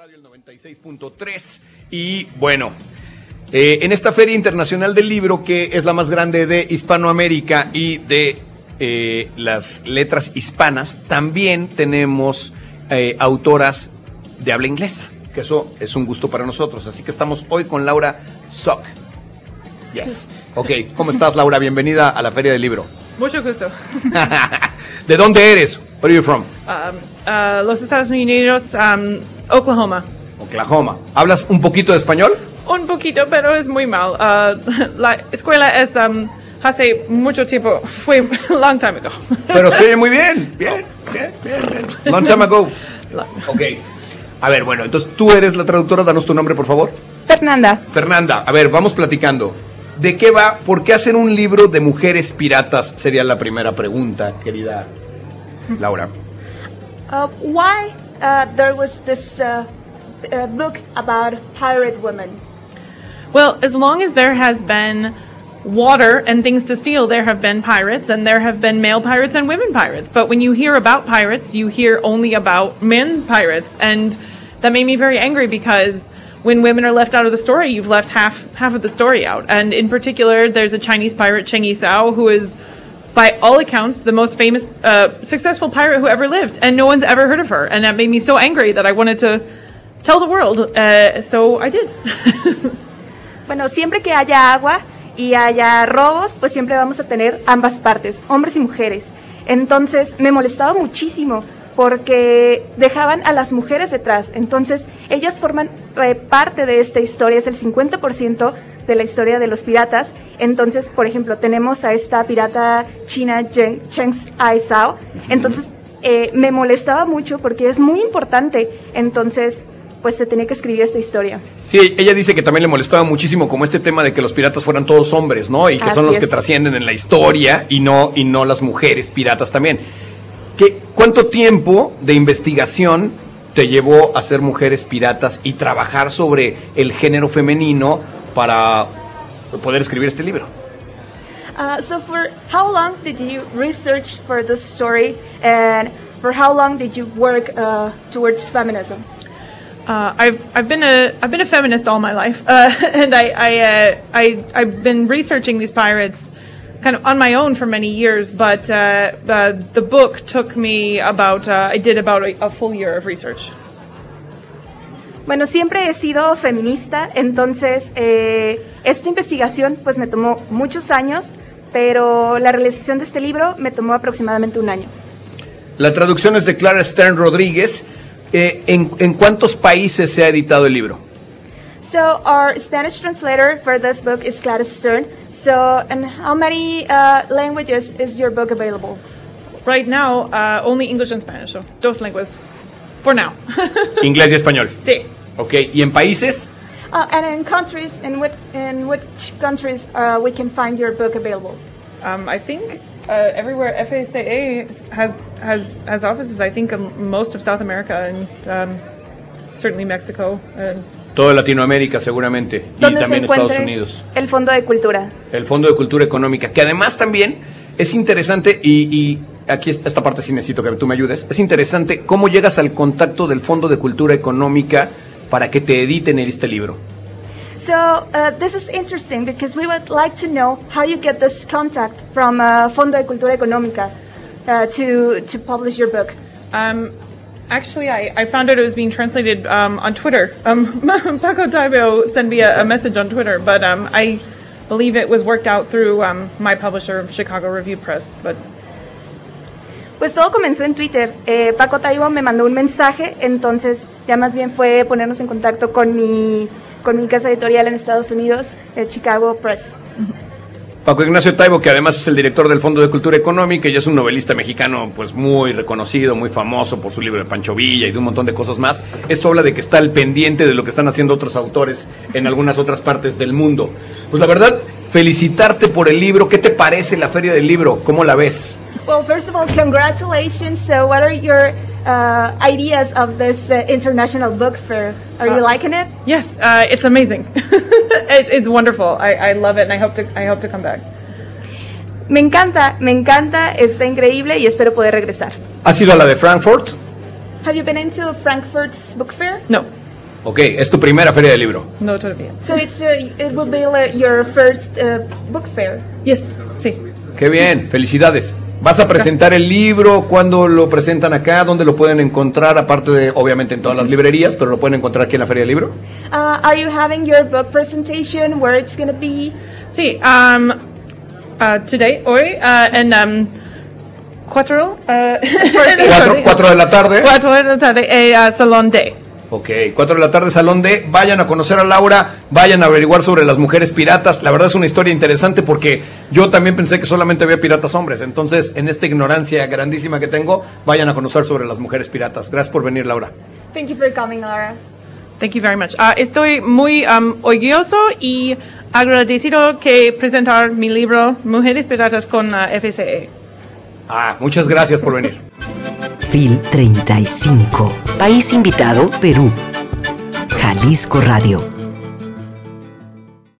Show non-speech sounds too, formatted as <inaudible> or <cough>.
Radio el 96.3 y bueno, eh, en esta Feria Internacional del Libro que es la más grande de Hispanoamérica y de eh, las letras hispanas, también tenemos eh, autoras de habla inglesa, que eso es un gusto para nosotros. Así que estamos hoy con Laura Sock. Yes. Ok, ¿cómo estás Laura? Bienvenida a la Feria del Libro. Mucho gusto. <laughs> ¿De dónde eres? Where are you from? Um, uh, los Estados Unidos, um, Oklahoma. Oklahoma. ¿Hablas un poquito de español? Un poquito, pero es muy mal. Uh, <laughs> la escuela es um, hace mucho tiempo, fue <laughs> long time ago. Pero se oye muy bien. <laughs> Bien, bien, bien, bien. Long time ago. Ok. A ver, bueno, entonces tú eres la traductora, danos tu nombre, por favor. Fernanda. Fernanda, a ver, vamos platicando. ¿De qué va? ¿Por qué hacer un libro de mujeres piratas? Sería la primera pregunta, querida Laura. Uh, why uh, there was this uh, uh, book about pirate women? Well, as long as there has been water and things to steal, there have been pirates, and there have been male pirates and women pirates. But when you hear about pirates, you hear only about men pirates, and that made me very angry because when women are left out of the story, you've left half half of the story out. And in particular, there's a Chinese pirate, Cheng Yisao, who is, by all accounts, the most famous, uh, successful pirate who ever lived, and no one's ever heard of her. And that made me so angry that I wanted to tell the world. Uh, so I did. <laughs> Bueno, siempre que haya agua y haya robos, pues siempre vamos a tener ambas partes, hombres y mujeres. Entonces me molestaba muchísimo porque dejaban a las mujeres detrás. Entonces ellas forman eh, parte de esta historia, es el 50% de la historia de los piratas. Entonces, por ejemplo, tenemos a esta pirata china Chen, Cheng Aizao. Entonces eh, me molestaba mucho porque es muy importante. Entonces, pues se tenía que escribir esta historia. Sí, ella dice que también le molestaba muchísimo como este tema de que los piratas fueran todos hombres, ¿no? Y que son los es. que trascienden en la historia y no, y no las mujeres piratas también. ¿Qué, ¿Cuánto tiempo de investigación te llevó a ser mujeres piratas y trabajar sobre el género femenino para poder escribir este libro? Uh, so for how long did you research for this story and for how long did you work uh, towards feminism? Uh, I've I've been a I've been a feminist all my life, uh, <laughs> and I I, uh, I I've been researching these pirates kind of on my own for many years. But uh, uh, the book took me about uh, I did about a, a full year of research. Bueno, siempre he sido feminista, entonces eh, esta investigación pues me tomó muchos años, pero la realización de este libro me tomó aproximadamente un año. La traducción es de Clara Stern Rodríguez. Eh, ¿en, ¿En cuántos países se ha editado el libro? So our Spanish translator for this book is Clara Stern. So, in how many uh, languages is your book available? Right now, uh, only English and Spanish, so dos lenguas, for now. <laughs> Inglés y español. sí. Ok, ¿y en países? Uh, and in countries, in which, in which countries uh, we can find your book available? Um, I think uh, everywhere FACA has has has offices. I think in most of South America and um, certainly Mexico. And Toda Latinoamérica seguramente. Y ¿Dónde también se Estados encuentra Unidos. el Fondo de Cultura? El Fondo de Cultura Económica, que además también es interesante, y, y aquí es- esta parte sí necesito que tú me ayudes, es interesante cómo llegas al contacto del Fondo de Cultura Económica para que te editen este libro. So uh, this is interesting because we would like to know how you get this contact from uh, Fondo de Cultura Económica uh, to to publish your book. um, actually, I, I found out it was being translated um, on Twitter. Um, <laughs> Paco Taibo sent me a, a message on Twitter, but um, I believe it was worked out through um, my publisher, Chicago Review Press. But Pues todo comenzó en Twitter. Eh, Paco Taibo me mandó un mensaje, entonces ya más bien fue ponernos en contacto con mi con mi casa editorial en Estados Unidos, eh, Chicago Press. Paco Ignacio Taibo, que además es el director del Fondo de Cultura Económica y es un novelista mexicano pues muy reconocido, muy famoso por su libro de Pancho Villa y de un montón de cosas más. Esto habla de que está al pendiente de lo que están haciendo otros autores en algunas otras partes del mundo. Pues la verdad, felicitarte por el libro. ¿Qué te parece la Feria del Libro? ¿Cómo la ves? Well, first of all, congratulations. So, what are your uh, ideas of this uh, international book fair? Are you Uh, liking it? yes, uh, it's amazing. <laughs> it, it's wonderful. I, I love it, and I hope to I hope to come back. Me encanta, me encanta, está increíble y espero poder regresar. ¿Has ido a la de Frankfurt? Have you been into Frankfurt's book fair? No. Ok, es tu primera feria de libro. No todavía. So it's uh, it will be like your first uh, book fair. Yes, sí. Qué bien, felicidades. ¿Vas a presentar el libro? ¿Cuándo lo presentan acá? ¿Dónde lo pueden encontrar? Aparte de, obviamente, en todas las librerías, pero lo pueden encontrar aquí en la Feria del Libro. Uh, are you having your book presentation? Where it's gonna be? Sí, um, uh, today, hoy, uh, en um, cuatro, uh, <laughs> Cuatro, cuatro de la tarde. cuatro de la tarde, eh, uh, Salón D. Ok, 4 de la tarde, Salón D. Vayan a conocer a Laura, vayan a averiguar sobre las mujeres piratas. La verdad es una historia interesante porque yo también pensé que solamente había piratas hombres. Entonces, en esta ignorancia grandísima que tengo, vayan a conocer sobre las mujeres piratas. Gracias por venir, Laura. Thank you for coming, Laura. Thank you very much. Uh, estoy muy um, orgulloso y agradecido que presentar mi libro Mujeres Piratas con uh, FCE. Ah, muchas gracias por venir. <laughs> FIL 35. País invitado, Perú. Jalisco Radio.